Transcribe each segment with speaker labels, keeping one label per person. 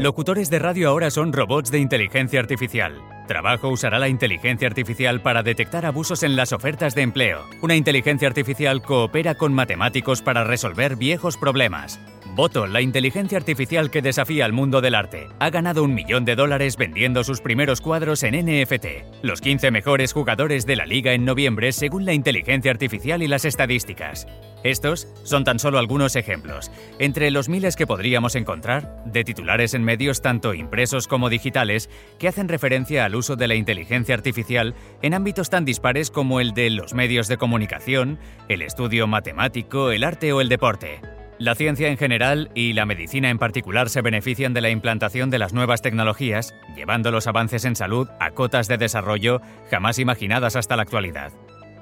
Speaker 1: Locutores de radio ahora son robots de inteligencia artificial. Trabajo usará la inteligencia artificial para detectar abusos en las ofertas de empleo. Una inteligencia artificial coopera con matemáticos para resolver viejos problemas. Boto, la inteligencia artificial que desafía al mundo del arte, ha ganado un millón de dólares vendiendo sus primeros cuadros en NFT. Los 15 mejores jugadores de la liga en noviembre según la inteligencia artificial y las estadísticas. Estos son tan solo algunos ejemplos, entre los miles que podríamos encontrar, de titulares en medios tanto impresos como digitales que hacen referencia al uso de la inteligencia artificial en ámbitos tan dispares como el de los medios de comunicación, el estudio matemático, el arte o el deporte. La ciencia en general y la medicina en particular se benefician de la implantación de las nuevas tecnologías, llevando los avances en salud a cotas de desarrollo jamás imaginadas hasta la actualidad.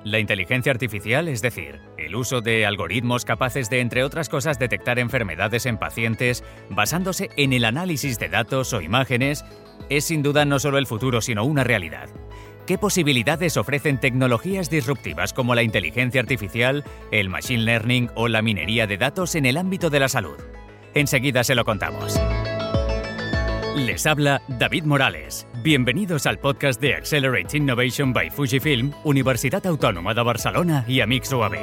Speaker 1: La inteligencia artificial, es decir, el uso de algoritmos capaces de, entre otras cosas, detectar enfermedades en pacientes basándose en el análisis de datos o imágenes, es sin duda no solo el futuro, sino una realidad. ¿Qué posibilidades ofrecen tecnologías disruptivas como la inteligencia artificial, el machine learning o la minería de datos en el ámbito de la salud? Enseguida se lo contamos. Les habla David Morales. Bienvenidos al podcast de Accelerate Innovation by Fujifilm, Universidad Autónoma de Barcelona y Amix UAB.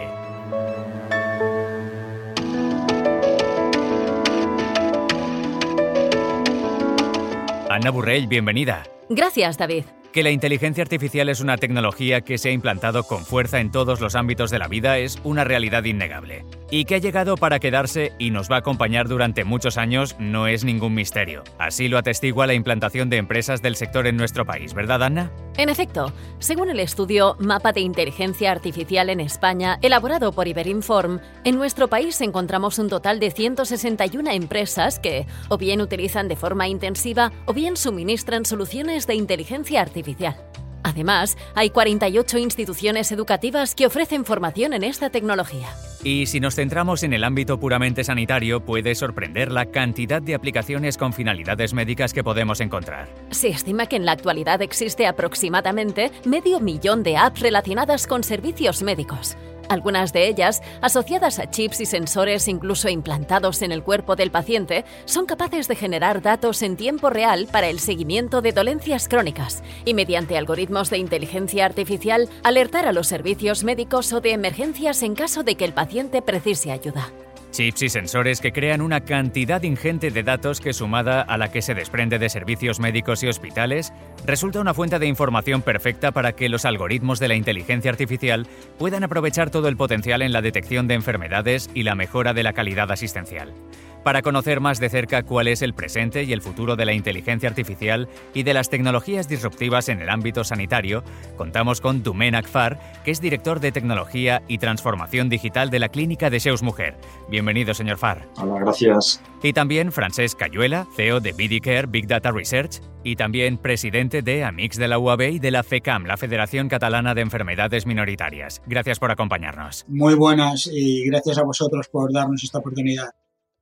Speaker 1: Ana Burrell, bienvenida.
Speaker 2: Gracias, David
Speaker 1: que la inteligencia artificial es una tecnología que se ha implantado con fuerza en todos los ámbitos de la vida es una realidad innegable. Y que ha llegado para quedarse y nos va a acompañar durante muchos años no es ningún misterio. Así lo atestigua la implantación de empresas del sector en nuestro país, ¿verdad, Ana?
Speaker 2: En efecto, según el estudio Mapa de Inteligencia Artificial en España, elaborado por Iberinform, en nuestro país encontramos un total de 161 empresas que o bien utilizan de forma intensiva o bien suministran soluciones de inteligencia artificial Además, hay 48 instituciones educativas que ofrecen formación en esta tecnología.
Speaker 1: Y si nos centramos en el ámbito puramente sanitario, puede sorprender la cantidad de aplicaciones con finalidades médicas que podemos encontrar.
Speaker 2: Se estima que en la actualidad existe aproximadamente medio millón de apps relacionadas con servicios médicos algunas de ellas, asociadas a chips y sensores incluso implantados en el cuerpo del paciente, son capaces de generar datos en tiempo real para el seguimiento de dolencias crónicas y mediante algoritmos de inteligencia artificial alertar a los servicios médicos o de emergencias en caso de que el paciente precise ayuda.
Speaker 1: Chips y sensores que crean una cantidad ingente de datos que sumada a la que se desprende de servicios médicos y hospitales, resulta una fuente de información perfecta para que los algoritmos de la inteligencia artificial puedan aprovechar todo el potencial en la detección de enfermedades y la mejora de la calidad asistencial. Para conocer más de cerca cuál es el presente y el futuro de la inteligencia artificial y de las tecnologías disruptivas en el ámbito sanitario, contamos con Dumen Akfar, que es director de tecnología y transformación digital de la clínica de Seus Mujer. Bienvenido, señor Far.
Speaker 3: Hola, gracias.
Speaker 1: Y también Francesc Cayuela, CEO de BDCare Big Data Research y también presidente de Amix de la UAB y de la FECAM, la Federación Catalana de Enfermedades Minoritarias. Gracias por acompañarnos.
Speaker 4: Muy buenas y gracias a vosotros por darnos esta oportunidad.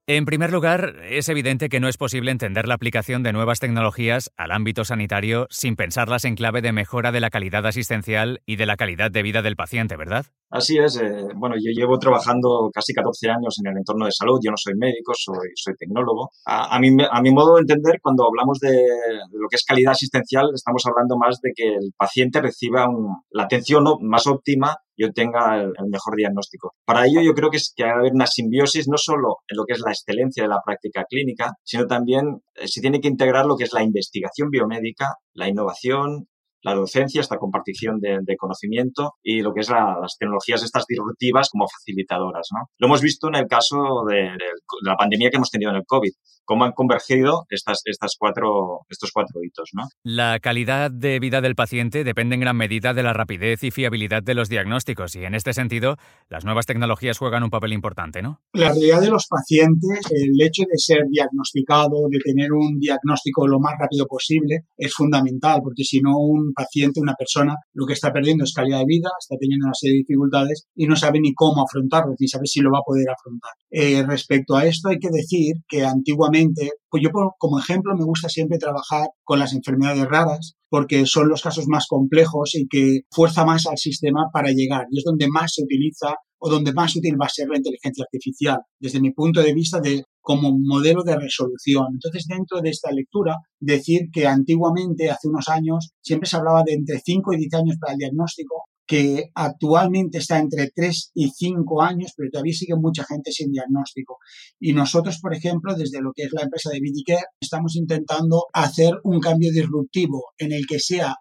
Speaker 1: En primer lugar, es evidente que no es posible entender la aplicación de nuevas tecnologías al ámbito sanitario sin pensarlas en clave de mejora de la calidad asistencial y de la calidad de vida del paciente, ¿verdad?
Speaker 3: Así es. Eh, bueno, yo llevo trabajando casi 14 años en el entorno de salud. Yo no soy médico, soy, tecnólogo. A, mi, modo de entender, cuando hablamos de, de, lo que es calidad asistencial, estamos hablando más de que el paciente reciba un, la atención más óptima y obtenga el, mejor diagnóstico. Para ello, yo creo que es que que haber una simbiosis no solo en lo que es la excelencia de la práctica clínica, sino también eh, se tiene que integrar lo que es la investigación biomédica, la innovación, la docencia, esta compartición de, de conocimiento y lo que es la, las tecnologías estas disruptivas como facilitadoras. ¿no? Lo hemos visto en el caso de, de, la pandemia que hemos tenido en el COVID, cómo han convergido estas, estas cuatro, estos cuatro hitos. ¿no?
Speaker 1: La calidad de vida del paciente depende en gran medida de la rapidez y fiabilidad de los diagnósticos y en este sentido las nuevas tecnologías juegan un papel importante, ¿no?
Speaker 4: La realidad de los pacientes, el hecho de ser diagnosticado, de tener un diagnóstico lo más rápido posible, es fundamental, porque si no un paciente, una persona, lo que está perdiendo es calidad de vida, está teniendo una serie de dificultades y no sabe ni cómo afrontarlo, ni sabe si lo va a poder afrontar. Eh, respecto a esto hay que decir que antiguamente, pues yo como ejemplo me gusta siempre trabajar con las enfermedades raras, porque son los casos más complejos y que fuerza más al sistema para llegar. Y es donde más se utiliza o donde más útil va a ser la inteligencia artificial. Desde mi punto de vista, de como modelo de resolución. Entonces, dentro de esta lectura, decir que antiguamente, hace unos años, siempre se hablaba de entre 5 y 10 años para el diagnóstico, que actualmente está entre 3 y 5 años, pero todavía sigue mucha gente sin diagnóstico. Y nosotros, por ejemplo, desde lo que es la empresa de Vidicare, estamos intentando hacer un cambio disruptivo en el que sea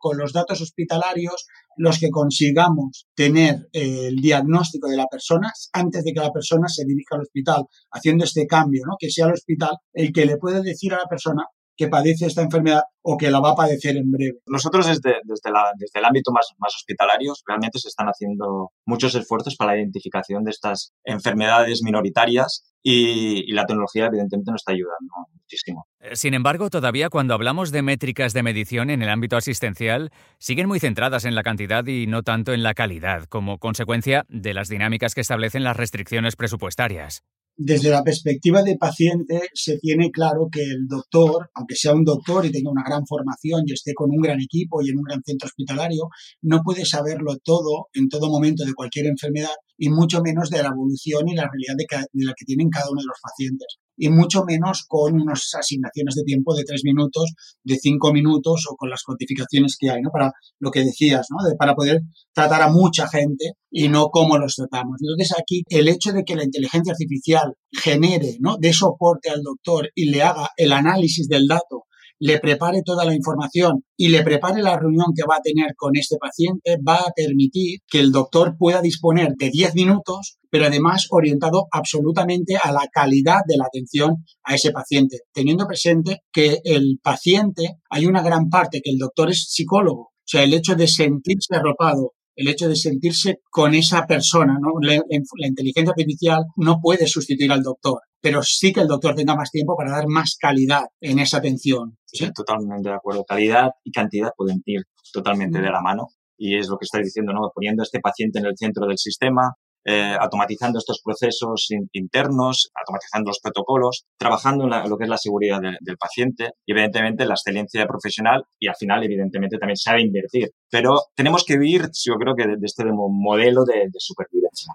Speaker 4: con los datos hospitalarios los que consigamos tener el diagnóstico de la persona antes de que la persona se dirija al hospital, haciendo este cambio, ¿no? que sea el hospital el que le puede decir a la persona que padece esta enfermedad o que la va a padecer en breve.
Speaker 3: Nosotros desde, desde, la, desde el ámbito más, más hospitalario realmente se están haciendo muchos esfuerzos para la identificación de estas enfermedades minoritarias y, la tecnología evidentemente nos está ayudando muchísimo.
Speaker 1: Eh, sin embargo, todavía cuando hablamos de métricas de medición en el ámbito asistencial, siguen muy centradas en la cantidad y no tanto en la calidad, como consecuencia de las dinámicas que establecen las restricciones presupuestarias
Speaker 4: desde la perspectiva de paciente se tiene claro que el doctor, aunque sea un doctor y tenga una gran formación y esté con un gran equipo y en un gran centro hospitalario, no puede saberlo todo en todo momento de cualquier enfermedad y mucho menos de la evolución y la realidad de, la que tienen cada uno de los pacientes y mucho menos con unas asignaciones de tiempo de tres minutos, de cinco minutos o con las codificaciones que hay, ¿no? Para lo que decías, ¿no? Para poder tratar a mucha gente y no cómo los tratamos. Entonces aquí el hecho de que la inteligencia artificial genere, ¿no? De soporte al doctor y le haga el análisis del dato le prepare toda la información y le prepare la reunión que va a tener con este paciente, va a permitir que el doctor pueda disponer de 10 minutos, pero además orientado absolutamente a la calidad de la atención a ese paciente, teniendo presente que el paciente, hay una gran parte que el doctor es psicólogo, o sea, el hecho de sentirse arropado, el hecho de sentirse con esa persona, ¿no? La, inteligencia artificial no puede sustituir al doctor pero sí que el doctor tenga más tiempo para dar más calidad en esa atención.
Speaker 3: ¿sí? totalmente de acuerdo. Calidad y cantidad pueden ir totalmente de la mano. Y es lo que estáis diciendo, ¿no? Poniendo a este paciente en el centro del sistema, eh, automatizando estos procesos internos, automatizando los protocolos, trabajando en, lo que es la seguridad del paciente y evidentemente la excelencia profesional y al final evidentemente también sabe invertir. Pero tenemos que vivir, yo creo que de, este modelo de, de supervivencia.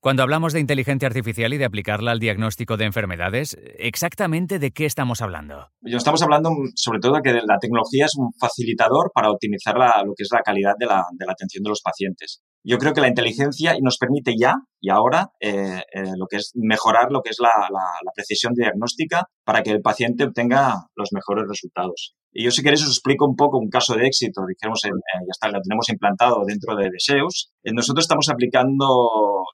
Speaker 1: Cuando hablamos de inteligencia artificial y de aplicarla al diagnóstico de enfermedades, ¿exactamente de qué estamos hablando?
Speaker 3: Estamos hablando sobre todo de que la tecnología es un facilitador para optimizar lo que es la calidad de la, atención de los pacientes. Yo creo que la inteligencia nos permite ya y ahora eh, eh, lo que es mejorar lo que es la, la precisión diagnóstica para que el paciente obtenga los mejores resultados. Y yo si queréis os explico un poco un caso de éxito, dijimos, eh, ya está, lo tenemos implantado dentro de Deseus. Eh, nosotros estamos aplicando,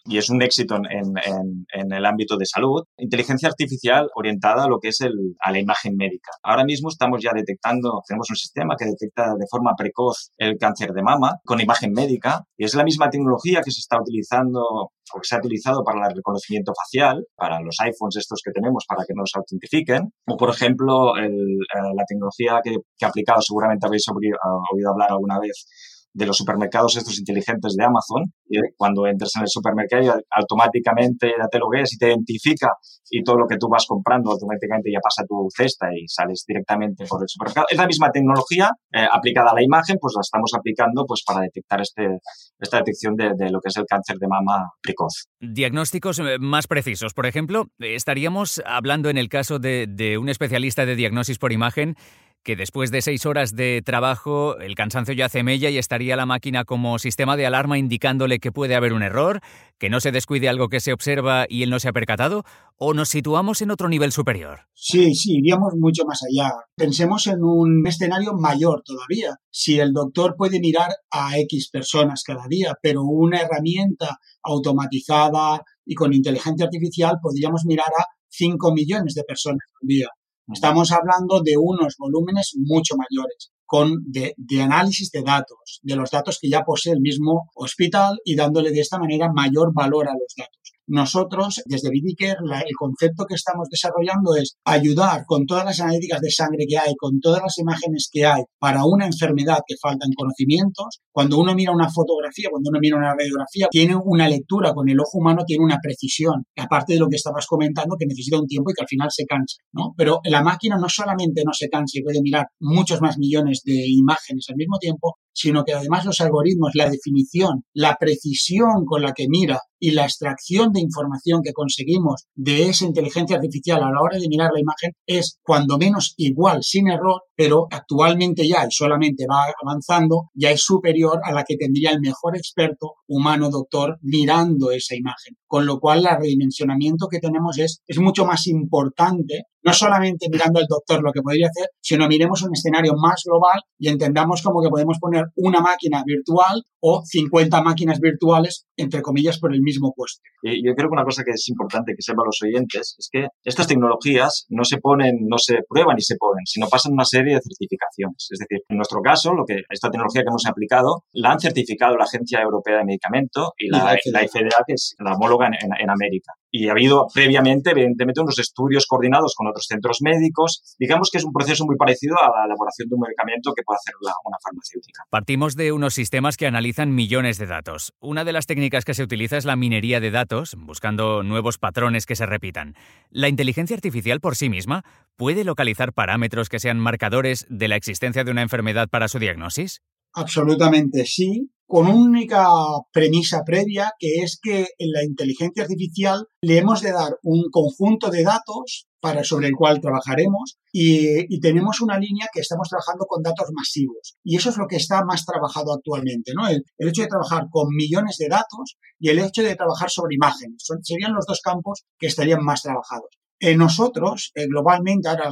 Speaker 3: y es un éxito en, en, en, el ámbito de salud, inteligencia artificial orientada a lo que es el, a la imagen médica. Ahora mismo estamos ya detectando, tenemos un sistema que detecta de forma precoz el cáncer de mama con imagen médica, y es la misma tecnología que se está utilizando o que se ha utilizado para el reconocimiento facial, para los iPhones estos que tenemos para que nos autentifiquen, o por ejemplo el, eh, la tecnología que, que ha aplicado, seguramente habéis oído hablar alguna vez, de los supermercados estos inteligentes de Amazon. Cuando entras en el supermercado, automáticamente ya te lo ves y te identifica y todo lo que tú vas comprando automáticamente ya pasa a tu cesta y sales directamente por el supermercado. Es la misma tecnología eh, aplicada a la imagen, pues la estamos aplicando pues para detectar este, esta detección de, de, lo que es el cáncer de mama precoz.
Speaker 1: Diagnósticos eh, más precisos. Por ejemplo, estaríamos hablando en el caso de, de un especialista de diagnosis por imagen que después de seis horas de trabajo el cansancio ya hace mella y estaría la máquina como sistema de alarma indicándole que puede haber un error, que no se descuide algo que se observa y él no se ha percatado, o nos situamos en otro nivel superior?
Speaker 4: Sí, sí, iríamos mucho más allá. Pensemos en un escenario mayor todavía. Si el doctor puede mirar a X personas cada día, pero una herramienta automatizada y con inteligencia artificial podríamos mirar a 5 millones de personas al día. Estamos hablando de unos volúmenes mucho mayores, con de, de, análisis de datos, de los datos que ya posee el mismo hospital y dándole de esta manera mayor valor a los datos. Nosotros, desde Vidicare, el concepto que estamos desarrollando es ayudar con todas las analíticas de sangre que hay, con todas las imágenes que hay para una enfermedad que faltan conocimientos. Cuando uno mira una fotografía, cuando uno mira una radiografía, tiene una lectura con el ojo humano, tiene una precisión, aparte de lo que estabas comentando, que necesita un tiempo y que al final se cansa, ¿no? Pero la máquina no solamente no se cansa y puede mirar muchos más millones de imágenes al mismo tiempo, sino que además los algoritmos, la definición, la precisión con la que mira y la extracción de información que conseguimos de esa inteligencia artificial a la hora de mirar la imagen es cuando menos igual, sin error, pero actualmente ya y solamente va avanzando, ya es superior a la que tendría el mejor experto humano doctor mirando esa imagen. Con lo cual, el redimensionamiento que tenemos es, es mucho más importante no solamente mirando al doctor lo que podría hacer, sino miremos un escenario más global y entendamos como que podemos poner una máquina virtual o 50 máquinas virtuales, entre comillas, por el mismo puesto.
Speaker 3: Yo creo que una cosa que es importante que sepan los oyentes es que estas tecnologías no se ponen, no se prueban y se ponen, sino pasan una serie de certificaciones. Es decir, en nuestro caso, lo que esta tecnología que hemos aplicado la han certificado la Agencia Europea de Medicamento y la, y la, FDA, que es la homóloga en, en América y ha habido previamente, evidentemente, unos estudios coordinados con otros centros médicos. Digamos que es un proceso muy parecido a la elaboración de un medicamento que puede hacer una farmacéutica.
Speaker 1: Partimos de unos sistemas que analizan millones de datos. Una de las técnicas que se utiliza es la minería de datos, buscando nuevos patrones que se repitan. ¿La inteligencia artificial por sí misma puede localizar parámetros que sean marcadores de la existencia de una enfermedad para su diagnosis?
Speaker 4: Absolutamente sí, con única premisa previa, que es que en la inteligencia artificial le hemos de dar un conjunto de datos para, sobre el cual trabajaremos y, tenemos una línea que estamos trabajando con datos masivos. Y eso es lo que está más trabajado actualmente, ¿no? El, hecho de trabajar con millones de datos y el hecho de trabajar sobre imágenes. serían los dos campos que estarían más trabajados. En nosotros, eh, globalmente, ahora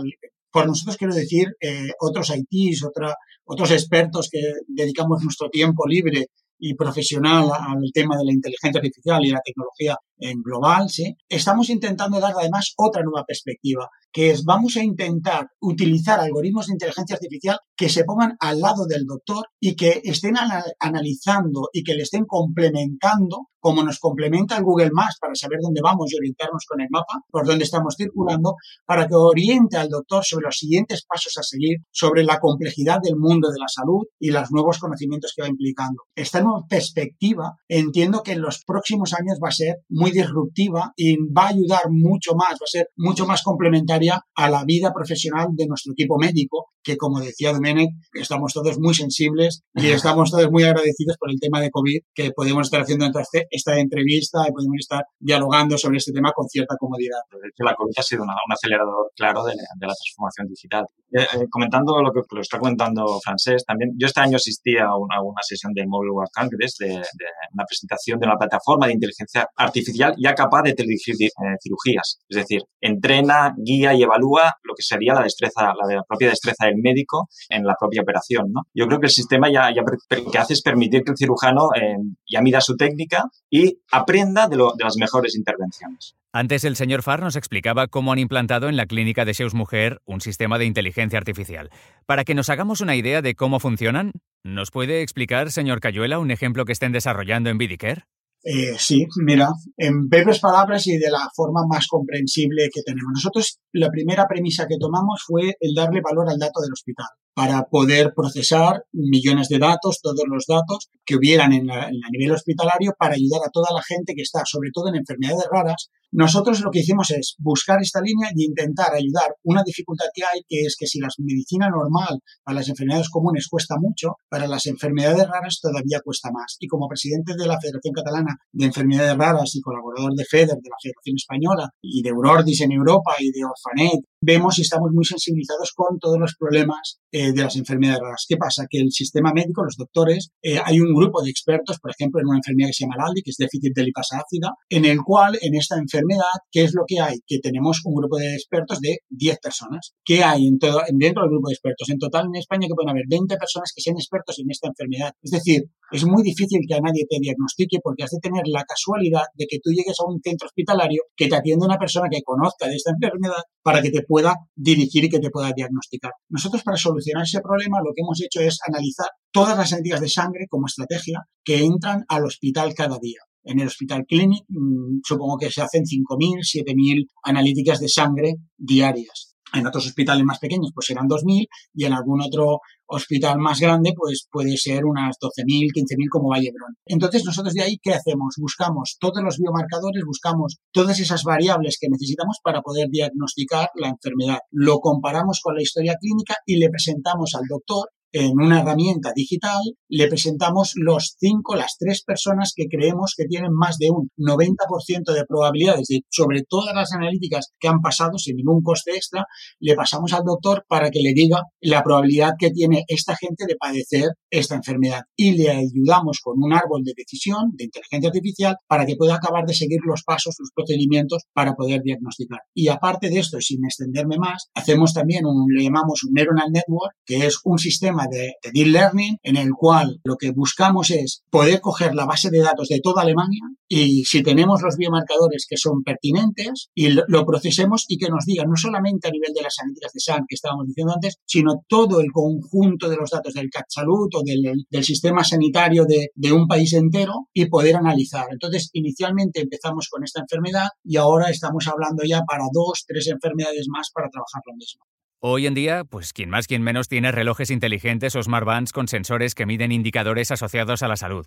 Speaker 4: por nosotros quiero decir eh, otros ITs, otra, otros expertos que dedicamos nuestro tiempo libre y profesional al tema de la inteligencia artificial y la tecnología en global, ¿sí? Estamos intentando dar además otra nueva perspectiva, que es vamos a intentar utilizar algoritmos de inteligencia artificial que se pongan al lado del doctor y que estén analizando y que le estén complementando como nos complementa el Google Maps para saber dónde vamos y orientarnos con el mapa, por dónde estamos circulando, para que oriente al doctor sobre los siguientes pasos a seguir, sobre la complejidad del mundo de la salud y los nuevos conocimientos que va implicando. Esta nueva perspectiva entiendo que en los próximos años va a ser muy disruptiva y va a ayudar mucho más, va a ser mucho más complementaria a la vida profesional de nuestro equipo médico, que como decía Domenech, estamos todos muy sensibles y estamos todos muy agradecidos por el tema de COVID, que podemos estar haciendo esta entrevista y podemos estar dialogando sobre este tema con cierta comodidad.
Speaker 3: De hecho, la COVID ha sido un acelerador claro de, la transformación digital. Eh, eh, comentando lo que lo está comentando Francés, también yo este año asistí a una, sesión del Mobile World Congress de, de, una presentación de una plataforma de inteligencia artificial ya capaz de dirigir eh, cirugías. Es decir, entrena, guía y evalúa lo que sería la destreza, la, propia destreza del médico en la propia operación. ¿no? Yo creo que el sistema ya, ya lo que hace es permitir que el cirujano eh, ya mida su técnica y aprenda de, de las mejores intervenciones.
Speaker 1: Antes el señor Farr nos explicaba cómo han implantado en la clínica de Seus Mujer un sistema de inteligencia artificial. Para que nos hagamos una idea de cómo funcionan, ¿nos puede explicar, señor Cayuela, un ejemplo que estén desarrollando en Vidicare?
Speaker 4: Eh, sí, mira, en breves palabras y de la forma más comprensible que tenemos. Nosotros la primera premisa que tomamos fue el darle valor al dato del hospital para poder procesar millones de datos, todos los datos que hubieran en, a nivel hospitalario para ayudar a toda la gente que está, sobre todo en enfermedades raras. Nosotros lo que hicimos es buscar esta línea y intentar ayudar. Una dificultad que hay, que es que si la medicina normal para las enfermedades comunes cuesta mucho, para las enfermedades raras todavía cuesta más. Y como presidente de la Federación Catalana de Enfermedades Raras y colaborador de FEDER, de la Federación Española, y de Eurordis en Europa y de Orfanet, vemos y estamos muy sensibilizados con todos los problemas eh, de las enfermedades raras. ¿Qué pasa? Que el sistema médico, los doctores, eh, hay un grupo de expertos, por ejemplo, en una enfermedad que se llama LALDI, que es déficit de lipasa ácida, en el cual, en esta enfermedad, ¿qué es lo que hay? Que tenemos un grupo de expertos de 10 personas. ¿Qué hay en todo, dentro del grupo de expertos? En total, en España, que pueden haber 20 personas que sean expertos en esta enfermedad. Es decir, es muy difícil que a nadie te diagnostique porque has de tener la casualidad de que tú llegues a un centro hospitalario que te atienda una persona que conozca de esta enfermedad para que te pueda dirigir y que te pueda diagnosticar. Nosotros para solucionar ese problema lo que hemos hecho es analizar todas las analíticas de sangre como estrategia que entran al hospital cada día. En el Hospital Clinic mm, supongo que se hacen 5.000, 7.000 analíticas de sangre diarias. En otros hospitales más pequeños pues serán 2.000 y en algún otro hospital más grande pues puede ser unas 12.000, 15.000 como Vallebrón. Entonces nosotros de ahí, ¿qué hacemos? Buscamos todos los biomarcadores, buscamos todas esas variables que necesitamos para poder diagnosticar la enfermedad. Lo comparamos con la historia clínica y le presentamos al doctor en una herramienta digital, le presentamos los cinco, las tres personas que creemos que tienen más de un 90% de probabilidades de, sobre todas las analíticas que han pasado sin ningún coste extra, le pasamos al doctor para que le diga la probabilidad que tiene esta gente de padecer esta enfermedad y le ayudamos con un árbol de decisión de inteligencia artificial para que pueda acabar de seguir los pasos, los procedimientos para poder diagnosticar. Y aparte de esto, sin extenderme más, hacemos también un, le llamamos un neuronal network, que es un sistema de, deep learning en el cual lo que buscamos es poder coger la base de datos de toda Alemania y si tenemos los biomarcadores que son pertinentes y lo, procesemos y que nos digan no solamente a nivel de las analíticas de SAN que estábamos diciendo antes, sino todo el conjunto de los datos del CAT Salud o del, del sistema sanitario de, de un país entero y poder analizar. Entonces, inicialmente empezamos con esta enfermedad y ahora estamos hablando ya para dos, tres enfermedades más para trabajar lo mismo.
Speaker 1: Hoy en día, pues quien más, quien menos tiene relojes inteligentes o smartbands con sensores que miden indicadores asociados a la salud.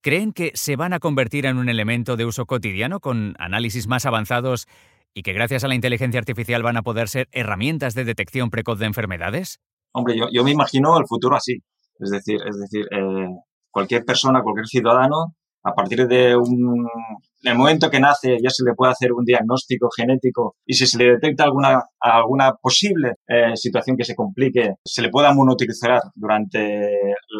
Speaker 1: ¿Creen que se van a convertir en un elemento de uso cotidiano con análisis más avanzados y que gracias a la inteligencia artificial van a poder ser herramientas de detección precoz de enfermedades?
Speaker 3: Hombre, yo, me imagino el futuro así. Es decir, es decir eh, cualquier persona, cualquier ciudadano, a partir de un en el momento que nace ya se le puede hacer un diagnóstico genético y si se le detecta alguna, alguna posible eh, situación que se complique, se le pueda monitorizar durante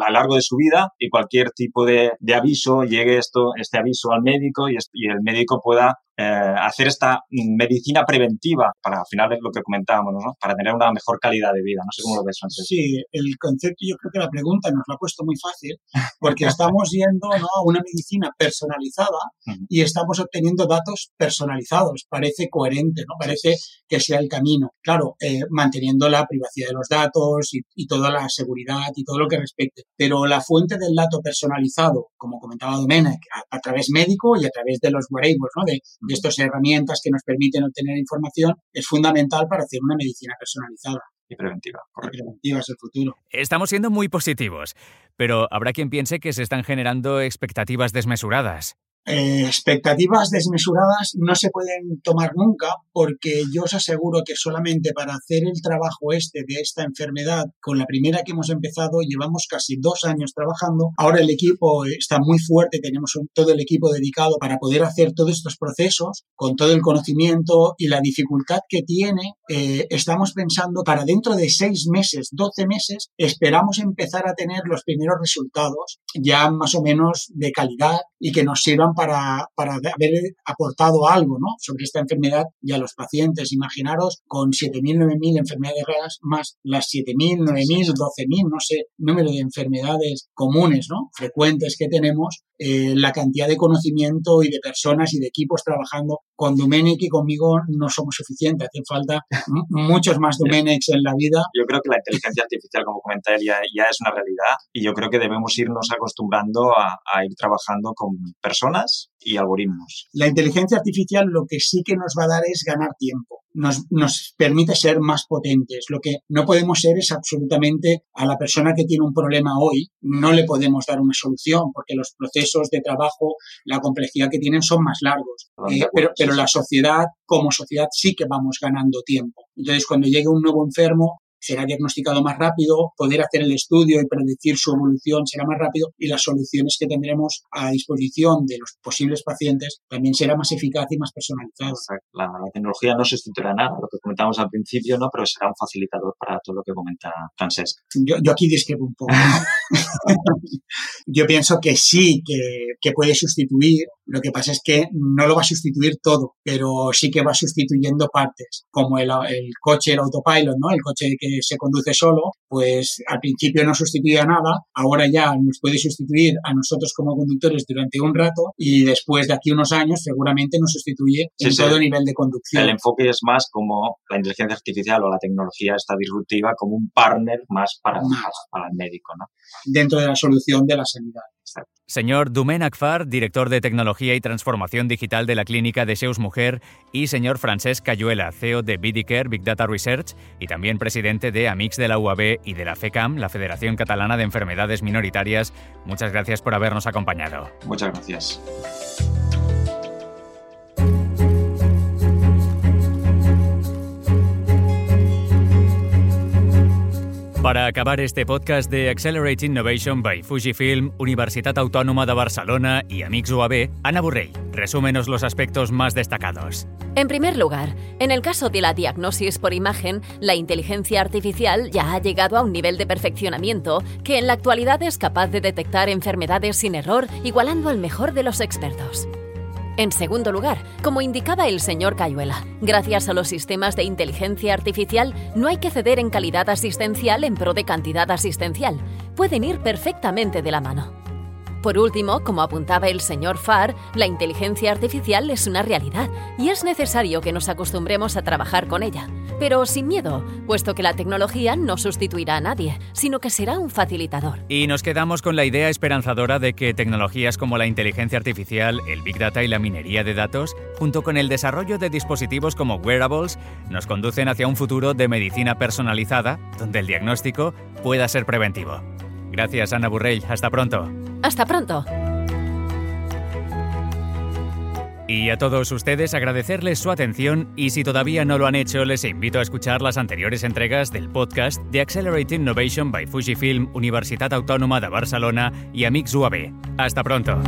Speaker 3: a largo de su vida y cualquier tipo de, de aviso, llegue esto, este aviso al médico y, y el médico pueda eh, hacer esta medicina preventiva para al final es lo que comentábamos, ¿no? para tener una mejor calidad de vida. No sé cómo lo ves, antes.
Speaker 4: Sí, el concepto, yo creo que la pregunta nos la ha puesto muy fácil porque estamos yendo ¿no? a una medicina personalizada y estamos obteniendo datos personalizados. Parece coherente, ¿no? Parece que sea el camino. Claro, eh, manteniendo la privacidad de los datos y, toda la seguridad y todo lo que respecte. Pero la fuente del dato personalizado, como comentaba Domenech, a, través médico y a través de los wearables, ¿no? De, de estas herramientas que nos permiten obtener información es fundamental para hacer una medicina personalizada.
Speaker 3: Y preventiva,
Speaker 4: correcto. preventiva es el futuro.
Speaker 1: Estamos siendo muy positivos, pero habrá quien piense que se están generando expectativas desmesuradas.
Speaker 4: Eh, expectativas desmesuradas no se pueden tomar nunca porque yo os aseguro que solamente para hacer el trabajo este de esta enfermedad, con la primera que hemos empezado, llevamos casi dos años trabajando. Ahora el equipo está muy fuerte, tenemos todo el equipo dedicado para poder hacer todos estos procesos con todo el conocimiento y la dificultad que tiene. Eh, estamos pensando para dentro de seis meses, doce meses, esperamos empezar a tener los primeros resultados ya más o menos de calidad y que nos sirvan para, para haber aportado algo ¿no? sobre esta enfermedad y a los pacientes. Imaginaros con 7.000, 9.000 enfermedades raras más las 7.000, 9.000, 12.000, no sé, número de enfermedades comunes, ¿no? frecuentes que tenemos, eh, la cantidad de conocimiento y de personas y de equipos trabajando con Domenech y conmigo no somos suficientes. Hacen falta muchos más Domenechs en la vida.
Speaker 3: Yo creo que la inteligencia artificial, como comenta él, ya, es una realidad y yo creo que debemos irnos acostumbrando a ir trabajando con personas y algoritmos.
Speaker 4: La inteligencia artificial lo que sí que nos va a dar es ganar tiempo. Nos, nos, permite ser más potentes. Lo que no podemos ser es absolutamente a la persona que tiene un problema hoy, no le podemos dar una solución porque los procesos de trabajo, la complejidad que tienen son más largos. Eh, pero, pero la sociedad, como sociedad, sí que vamos ganando tiempo. Entonces, cuando llegue un nuevo enfermo, será diagnosticado más rápido, poder hacer el estudio y predecir su evolución será más rápido y las soluciones que tendremos a disposición de los posibles pacientes también será más eficaz y más personalizada.
Speaker 3: La, tecnología no sustituirá nada, lo que comentamos al principio, ¿no? pero será un facilitador para todo lo que comenta Francesc.
Speaker 4: Yo, yo aquí discrepo un poco. yo pienso que sí, que, que puede sustituir, lo que pasa es que no lo va a sustituir todo, pero sí que va sustituyendo partes, como el, el coche, el autopilot, ¿no? El coche que se conduce solo, pues al principio no sustituía nada, ahora ya nos puede sustituir a nosotros como conductores durante un rato y después de aquí unos años seguramente nos sustituye en todo nivel de conducción.
Speaker 3: El enfoque es más como la inteligencia artificial o la tecnología está disruptiva como un partner más para, para el médico, ¿no?
Speaker 4: Dentro de la solución de la sanidad.
Speaker 1: Señor Dumen Akfar, director de Tecnología y Transformación Digital de la Clínica de Seus Mujer, y señor Francesc Cayuela, CEO de BDCare Big Data Research y también presidente de AMIX de la UAB y de la FECAM, la Federación Catalana de Enfermedades Minoritarias. Muchas gracias por habernos acompañado.
Speaker 3: Muchas gracias.
Speaker 1: Para acabar este podcast de Accelerate Innovation by Fujifilm, Universitat Autónoma de Barcelona y Amix UAB, Ana Burrell, resúmenos los aspectos más destacados.
Speaker 2: En primer lugar, en el caso de la diagnosis por imagen, la inteligencia artificial ya ha llegado a un nivel de perfeccionamiento que en la actualidad es capaz de detectar enfermedades sin error, igualando al mejor de los expertos. En segundo lugar, como indicaba el señor Cayuela, gracias a los sistemas de inteligencia artificial no hay que ceder en calidad asistencial en pro de cantidad asistencial. Pueden ir perfectamente de la mano. Por último, como apuntaba el señor Farr, la inteligencia artificial es una realidad y es necesario que nos acostumbremos a trabajar con ella, pero sin miedo, puesto que la tecnología no sustituirá a nadie, sino que será un facilitador.
Speaker 1: Y nos quedamos con la idea esperanzadora de que tecnologías como la inteligencia artificial, el Big Data y la minería de datos, junto con el desarrollo de dispositivos como wearables, nos conducen hacia un futuro de medicina personalizada, donde el diagnóstico pueda ser preventivo. Gracias, Ana Burrell. Hasta pronto.
Speaker 2: Hasta pronto.
Speaker 1: Y a todos ustedes agradecerles su atención y si todavía no lo han hecho les invito a escuchar las anteriores entregas del podcast de Accelerate Innovation by Fujifilm, Universitat Autónoma de Barcelona y Amix UAB. Hasta pronto.